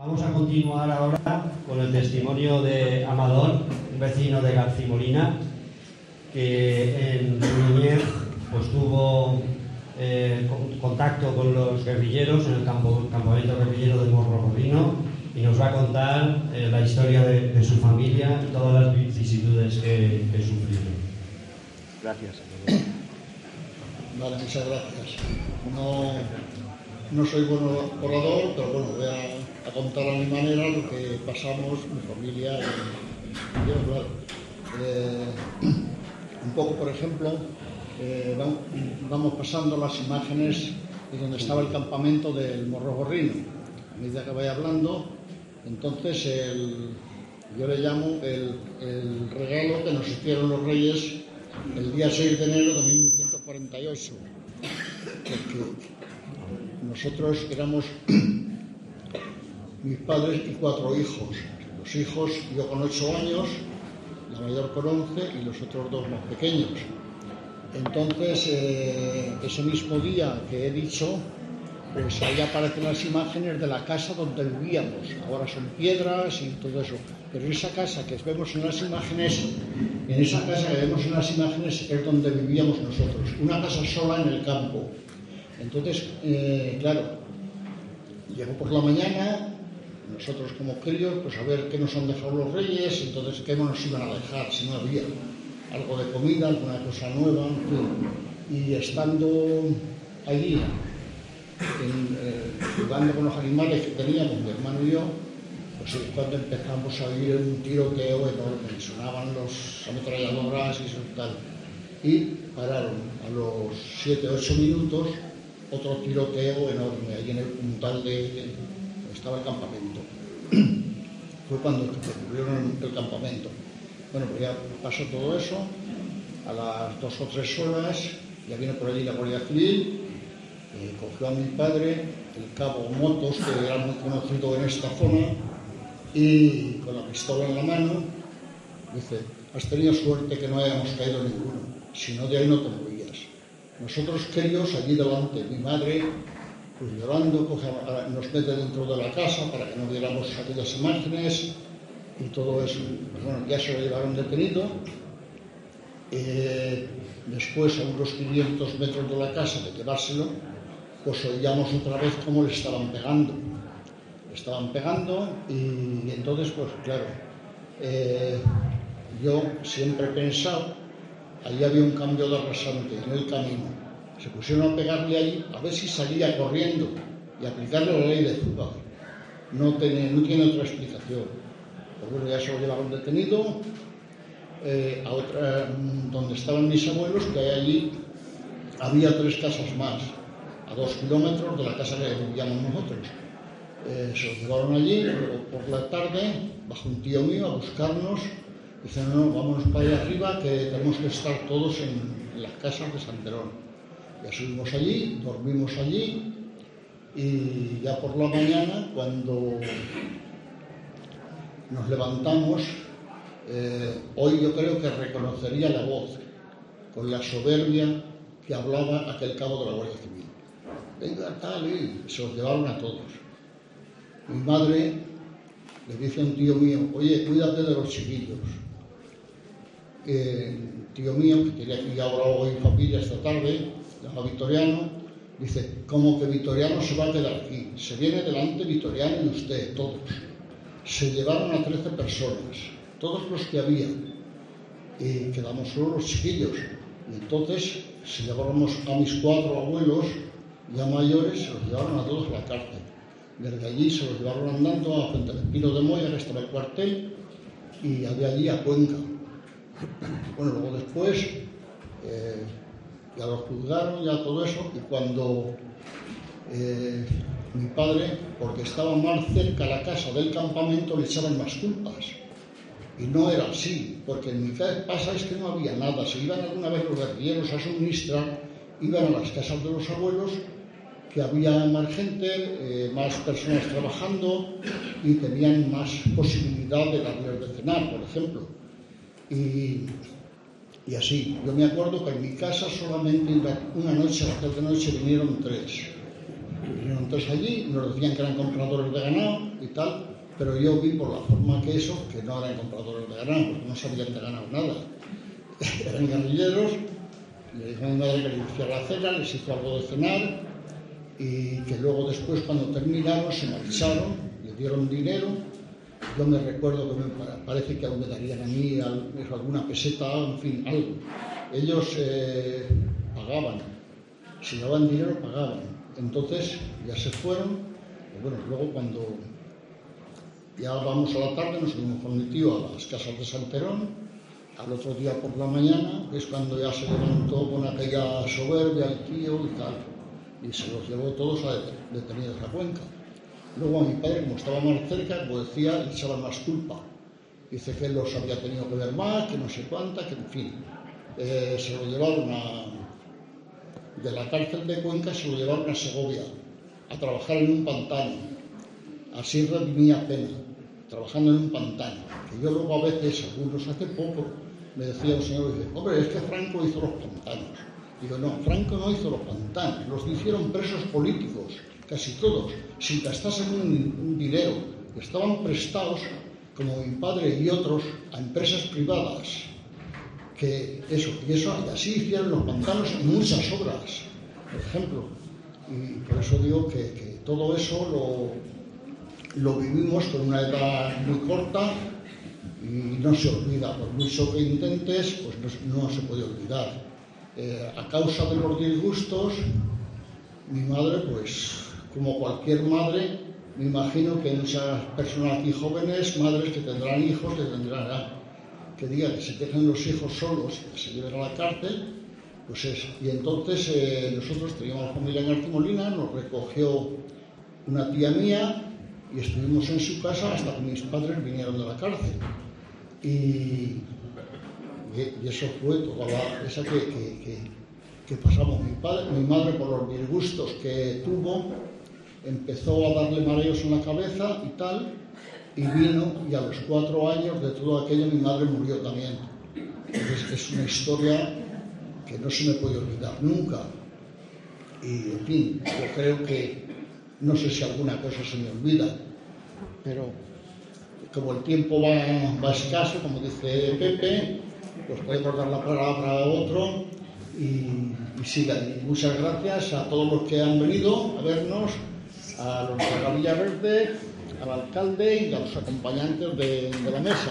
Vamos a continuar ahora con el testimonio de Amador, un vecino de Garcimolina, que en su niñez pues, tuvo eh, contacto con los guerrilleros en el campo, campamento guerrillero del Morro Rodino y nos va a contar eh, la historia de, su familia y todas las vicisitudes que, que sufrieron. Gracias. Vale, muchas gracias. No, no soy bueno orador, pero bueno, voy a, contar a mi manera lo que pasamos, mi familia y yo, claro. Eh, un poco, por ejemplo, eh, vamos pasando las imágenes de donde estaba el campamento del Morro Gorrino. A medida que vaya hablando, entonces yo le llamo el, el regalo que nos hicieron los reyes el día 6 de enero de 1948. Porque nosotros éramos mis padres y cuatro hijos. Los hijos, yo con ocho años, la mayor con once y los otros dos más pequeños. Entonces, eh, ese mismo día que he dicho, pues ahí aparecen las imágenes de la casa donde vivíamos. Ahora son piedras y todo eso. Pero esa casa que vemos en las imágenes, en esa casa que vemos en las imágenes es donde vivíamos nosotros. Una casa sola en el campo. Entonces, eh, claro, llegó por la mañana, nosotros como críos, pues a ver qué nos han dejado los reyes, entonces qué nos iban a dejar, si no había algo de comida, alguna cosa nueva, y estando allí, eh, jugando con los animales que teníamos, mi hermano y yo, pues es cuando empezamos a oír un tiroteo enorme, sonaban los ametralladoras y eso tal. Y pararon a los 7-8 minutos otro tiroteo enorme ahí en el puntal de, estaba el campamento. Fue cuando descubrieron el campamento. Bueno, pues ya pasó todo eso. A las dos o tres horas ya vino por allí la Guardia Civil, eh, cogió a mi padre, el cabo Motos, que era muy conocido en esta zona, y con la pistola en la mano, dice, has tenido suerte que no hayamos caído ninguno, si no de ahí no te movías. Nosotros queridos allí delante, mi madre, pues llorando, nos mete dentro de la casa para que no viéramos aquellas imágenes y todo eso. Pues bueno, ya se lo llevaron detenido. Eh, después, a unos 500 metros de la casa de llevárselo, pues oíamos otra vez cómo le estaban pegando. Le estaban pegando y, entonces, pues claro, eh, yo siempre he pensado Allí había un cambio de rasante en el camino. Se pusieron a pegarle ahí a ver si salía corriendo y aplicarle la ley de fuga. No tiene, otra explicación. Pues bueno, ya se lo llevaron detenido eh, a otra, mm, donde estaban mis abuelos, que allí había tres casas más, a dos kilómetros de la casa que vivíamos nosotros. Eh, se los llevaron allí, por la tarde, bajo un tío mío, a buscarnos Dice, no, no, vámonos para allá arriba que tenemos que estar todos en, las casas de Santerón. Ya subimos allí, dormimos allí y ya por la mañana, cuando nos levantamos, eh, hoy yo creo que reconocería la voz con la soberbia que hablaba aquel cabo de la Guardia Civil. Venga, tal, y se los llevaron a todos. Mi madre le dice a un tío mío, oye, cuídate de los chiquillos que tío mío, que quería que ahora hoy familia esta tarde, llama Victoriano, dice, como que Victoriano se va a quedar aquí, se viene delante Victoriano y usted, todos. Se llevaron a 13 personas, todos los que había, y quedamos solo los chiquillos. Y entonces, si llevábamos a mis cuatro abuelos, ya mayores, se los llevaron a todos a la cárcel. Desde allí se los llevaron andando a Fuente del Pino de Moya, que estaba el cuartel, y de allí a Cuenca bueno, luego después eh, ya lo juzgaron, ya todo eso, y cuando eh, mi padre, porque estaba más cerca la casa del campamento, le echaban más culpas. Y no era así, porque en mi casa es que no había nada. Si iban alguna vez los guerrilleros a suministrar, iban a las casas de los abuelos, que había más gente, eh, más personas trabajando y tenían más posibilidad de darles de cenar, por ejemplo. Y, así, yo me acuerdo que en mi casa solamente una noche, la tarde noche vinieron tres. Vinieron tres allí, nos decían que eran compradores de ganado y tal, pero yo vi por la forma que eso, que no eran compradores de ganado, porque no sabían de ganado nada. eran guerrilleros, le dijo a mi madre que le hiciera la cena, les hizo algo de cenar y que luego después cuando terminaron se marcharon, le dieron dinero. Yo me recuerdo que me parece que aún me darían a mí alguna peseta, en fin, algo. Ellos eh, pagaban, si daban dinero pagaban. Entonces ya se fueron, y bueno, luego cuando ya vamos a la tarde, nos fuimos con mi tío a las casas de Santerón, al otro día por la mañana, es cuando ya se levantó con aquella soberbia el tío y tal, y se los llevó todos a detenidos a Cuenca. Luego a mi padre, como estaba más cerca, como decía, le echaban más culpa. Dice que él los había tenido que ver más, que no sé cuánta, que en fin. Eh, se lo llevaron a, de la cárcel de Cuenca, se lo llevaron a Segovia, a trabajar en un pantano. Así redimía pena, trabajando en un pantano. Que yo luego a veces, algunos hace poco, me decía un señor, dice, hombre, es que Franco hizo los pantanos. Digo, no, Franco no hizo los pantanos, los hicieron presos políticos, casi todos, sin gastarse un, un dinero. Estaban prestados, como mi padre y otros, a empresas privadas que eso, y eso, así hicieron los pantanos y muchas obras, por ejemplo. Y por eso digo que, todo eso lo, lo, vivimos con una edad muy corta y no se olvida. Por mucho que intentes, pues no, se puede olvidar. Eh, a causa de los disgustos, mi madre, pues como cualquier madre, me imagino que muchas personas aquí jóvenes, madres que tendrán hijos, que tendrán que diga que se dejan los hijos solos y que se lleven a la cárcel, pues eso. Y entonces eh, nosotros teníamos familia en Artimolina, nos recogió una tía mía y estuvimos en su casa hasta que mis padres vinieron de la cárcel. Y, eso fue toda la, esa que, que, pasamos. Mi, padre, mi madre, por los disgustos que tuvo, empezó a darle mareos en la cabeza y tal, y vino y a los cuatro años de todo aquello mi madre murió también. Entonces es una historia que no se me puede olvidar nunca. Y en fin, yo creo que no sé si alguna cosa se me olvida, pero como el tiempo va, escaso, como dice Pepe, pues podemos dar la palabra a otro y, y sigan. muchas gracias a todos los que han venido a vernos, a los de la Villa Verde al alcalde y a los acompañantes de, de la mesa.